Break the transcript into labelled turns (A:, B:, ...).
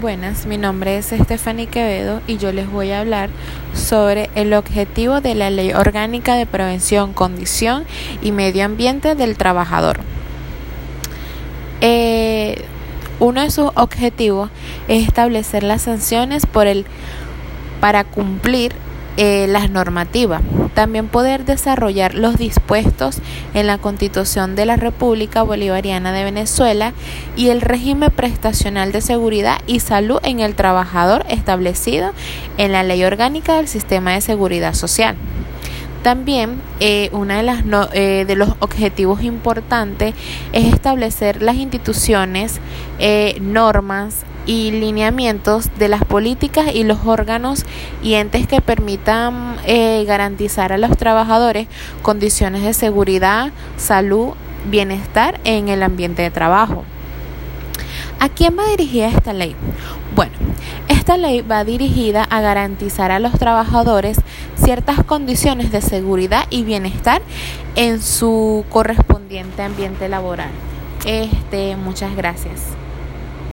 A: Buenas, mi nombre es Stephanie Quevedo y yo les voy a hablar sobre el objetivo de la Ley Orgánica de Prevención, Condición y Medio Ambiente del Trabajador. Eh, uno de sus objetivos es establecer las sanciones por el, para cumplir eh, las normativas. También poder desarrollar los dispuestos en la Constitución de la República Bolivariana de Venezuela y el régimen prestacional de seguridad y salud en el trabajador establecido en la Ley Orgánica del Sistema de Seguridad Social. También eh, uno de, las eh, de los objetivos importantes es establecer las instituciones, eh, normas, y lineamientos de las políticas y los órganos y entes que permitan eh, garantizar a los trabajadores condiciones de seguridad, salud, bienestar en el ambiente de trabajo. ¿A quién va dirigida esta ley? Bueno, esta ley va dirigida a garantizar a los trabajadores ciertas condiciones de seguridad y bienestar en su correspondiente ambiente laboral. Este, muchas gracias.